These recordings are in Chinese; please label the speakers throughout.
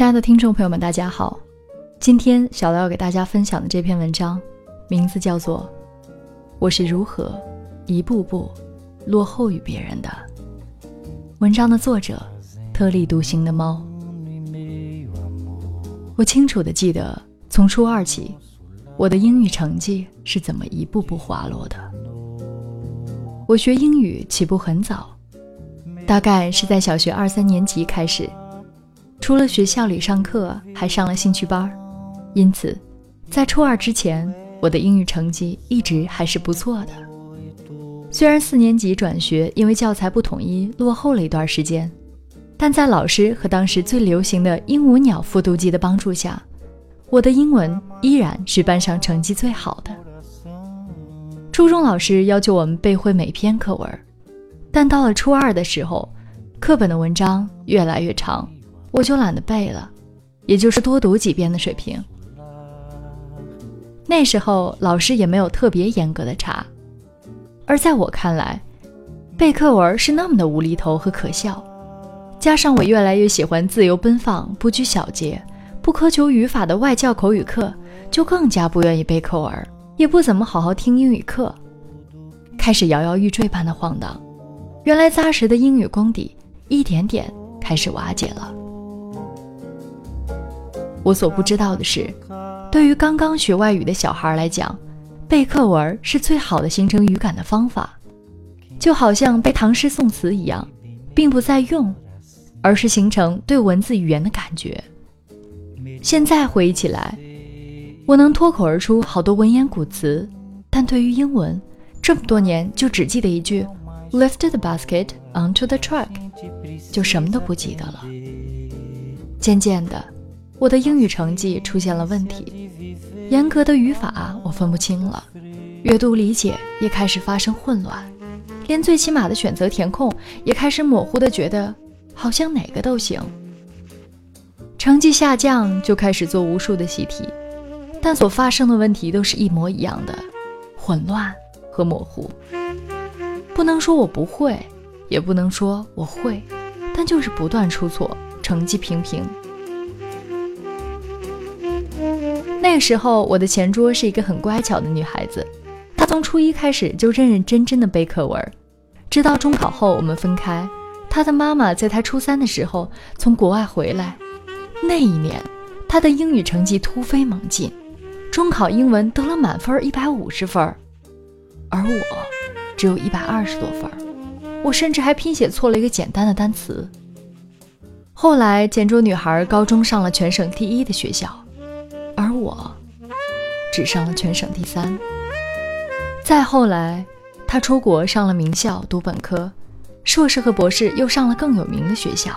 Speaker 1: 亲爱的听众朋友们，大家好。今天小廖要给大家分享的这篇文章，名字叫做《我是如何一步步落后于别人的》。文章的作者特立独行的猫。我清楚的记得，从初二起，我的英语成绩是怎么一步步滑落的。我学英语起步很早，大概是在小学二三年级开始。除了学校里上课，还上了兴趣班，因此，在初二之前，我的英语成绩一直还是不错的。虽然四年级转学，因为教材不统一，落后了一段时间，但在老师和当时最流行的鹦鹉鸟复读机的帮助下，我的英文依然是班上成绩最好的。初中老师要求我们背会每篇课文，但到了初二的时候，课本的文章越来越长。我就懒得背了，也就是多读几遍的水平。那时候老师也没有特别严格的查，而在我看来，背课文是那么的无厘头和可笑。加上我越来越喜欢自由奔放、不拘小节、不苛求语法的外教口语课，就更加不愿意背课文，也不怎么好好听英语课，开始摇摇欲坠般的晃荡。原来扎实的英语功底一点点开始瓦解了。我所不知道的是，对于刚刚学外语的小孩来讲，背课文是最好的形成语感的方法，就好像背唐诗宋词一样，并不在用，而是形成对文字语言的感觉。现在回忆起来，我能脱口而出好多文言古词，但对于英文，这么多年就只记得一句 “lift the basket onto the truck”，就什么都不记得了。渐渐的。我的英语成绩出现了问题，严格的语法我分不清了，阅读理解也开始发生混乱，连最起码的选择填空也开始模糊的觉得好像哪个都行。成绩下降就开始做无数的习题，但所发生的问题都是一模一样的，混乱和模糊。不能说我不会，也不能说我会，但就是不断出错，成绩平平。那个时候，我的前桌是一个很乖巧的女孩子，她从初一开始就认认真真的背课文，直到中考后我们分开。她的妈妈在她初三的时候从国外回来，那一年，她的英语成绩突飞猛进，中考英文得了满分一百五十分，而我只有一百二十多分，我甚至还拼写错了一个简单的单词。后来，前桌女孩高中上了全省第一的学校。只上了全省第三。再后来，他出国上了名校读本科，硕士和博士又上了更有名的学校。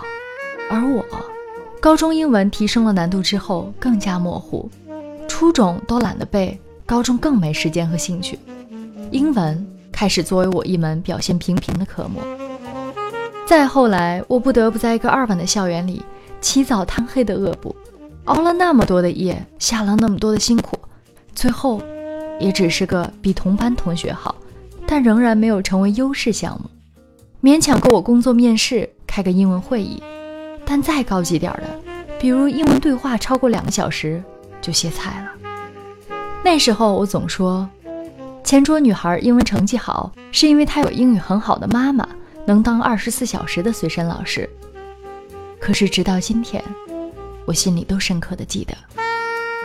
Speaker 1: 而我，高中英文提升了难度之后更加模糊，初中都懒得背，高中更没时间和兴趣。英文开始作为我一门表现平平的科目。再后来，我不得不在一个二本的校园里起早贪黑的恶补。熬了那么多的夜，下了那么多的辛苦，最后也只是个比同班同学好，但仍然没有成为优势项目，勉强够我工作面试开个英文会议，但再高级点的，比如英文对话超过两个小时就歇菜了。那时候我总说，前桌女孩英文成绩好，是因为她有英语很好的妈妈，能当二十四小时的随身老师。可是直到今天。我心里都深刻的记得，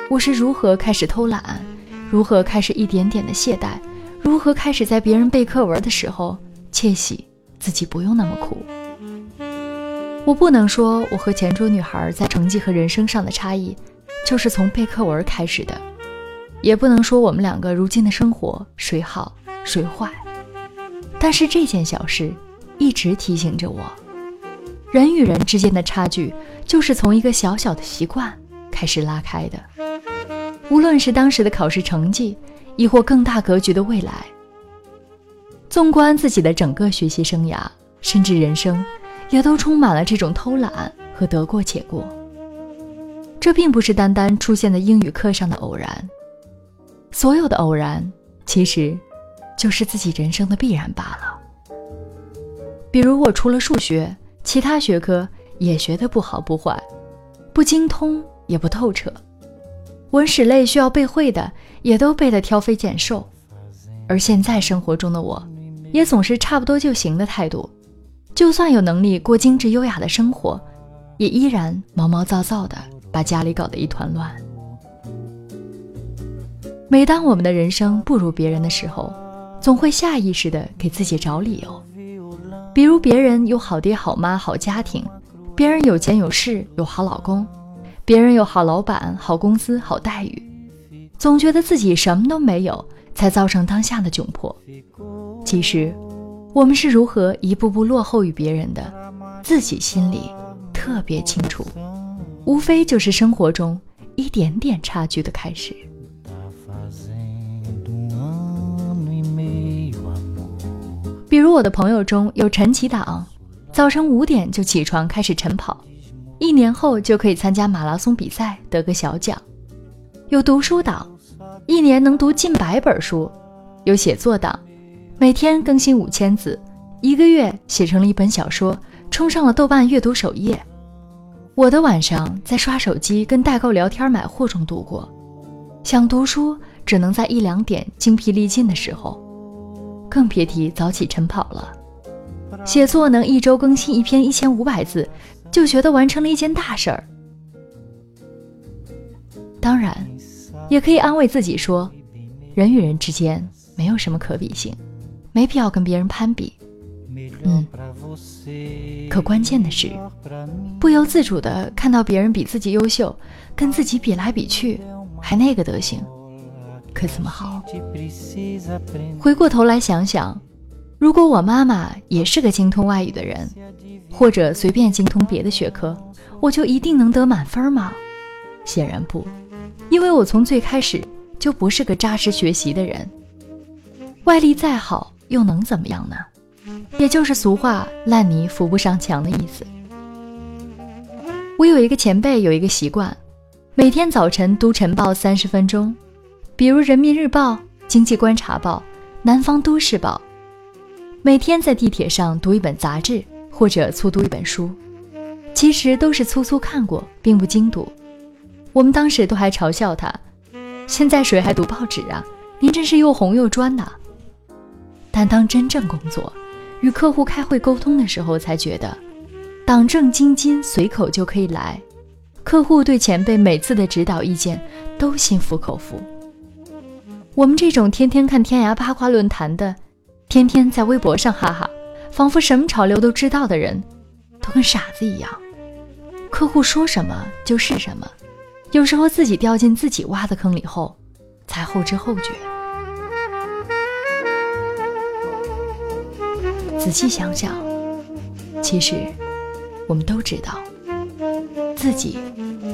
Speaker 1: 我是如何开始偷懒，如何开始一点点的懈怠，如何开始在别人背课文的时候窃喜自己不用那么苦。我不能说我和前桌女孩在成绩和人生上的差异就是从背课文开始的，也不能说我们两个如今的生活谁好谁坏，但是这件小事一直提醒着我。人与人之间的差距，就是从一个小小的习惯开始拉开的。无论是当时的考试成绩，亦或更大格局的未来。纵观自己的整个学习生涯，甚至人生，也都充满了这种偷懒和得过且过。这并不是单单出现在英语课上的偶然，所有的偶然，其实，就是自己人生的必然罢了。比如我除了数学。其他学科也学得不好不坏，不精通也不透彻。文史类需要背会的，也都背得挑肥拣瘦。而现在生活中的我，也总是差不多就行的态度。就算有能力过精致优雅的生活，也依然毛毛躁躁的，把家里搞得一团乱。每当我们的人生不如别人的时候，总会下意识的给自己找理由，比如别人有好爹好妈好家庭，别人有钱有势有好老公，别人有好老板好公司好待遇，总觉得自己什么都没有，才造成当下的窘迫。其实，我们是如何一步步落后于别人的，自己心里特别清楚，无非就是生活中一点点差距的开始。比如我的朋友中有晨起党，早晨五点就起床开始晨跑，一年后就可以参加马拉松比赛得个小奖；有读书党，一年能读近百本书；有写作党，每天更新五千字，一个月写成了一本小说，冲上了豆瓣阅读首页。我的晚上在刷手机、跟代购聊天、买货中度过，想读书只能在一两点精疲力尽的时候。更别提早起晨跑了。写作能一周更新一篇一千五百字，就觉得完成了一件大事儿。当然，也可以安慰自己说，人与人之间没有什么可比性，没必要跟别人攀比。嗯，可关键的是，不由自主的看到别人比自己优秀，跟自己比来比去，还那个德行。可怎么好？回过头来想想，如果我妈妈也是个精通外语的人，或者随便精通别的学科，我就一定能得满分吗？显然不，因为我从最开始就不是个扎实学习的人。外力再好，又能怎么样呢？也就是俗话“烂泥扶不上墙”的意思。我有一个前辈有一个习惯，每天早晨读晨报三十分钟。比如《人民日报》《经济观察报》《南方都市报》，每天在地铁上读一本杂志或者粗读一本书，其实都是粗粗看过，并不精读。我们当时都还嘲笑他：“现在谁还读报纸啊？您真是又红又专呐！”但当真正工作，与客户开会沟通的时候，才觉得党政京津随口就可以来，客户对前辈每次的指导意见都心服口服。我们这种天天看天涯八卦论坛的，天天在微博上哈哈，仿佛什么潮流都知道的人，都跟傻子一样。客户说什么就是什么，有时候自己掉进自己挖的坑里后，才后知后觉。仔细想想，其实我们都知道，自己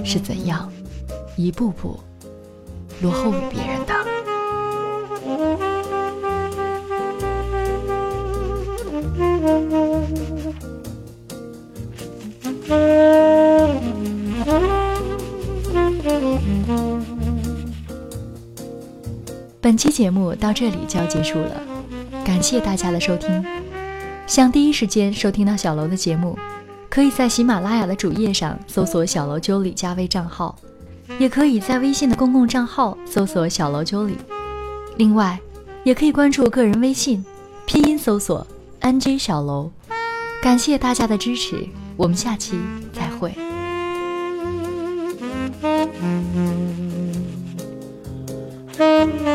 Speaker 1: 是怎样一步步落后于别人的。本期节目到这里就要结束了，感谢大家的收听。想第一时间收听到小楼的节目，可以在喜马拉雅的主页上搜索“小楼九里”加微账号，也可以在微信的公共账号搜索“小楼九里”。另外，也可以关注个人微信，拼音搜索 “ng 小楼”。感谢大家的支持，我们下期再会。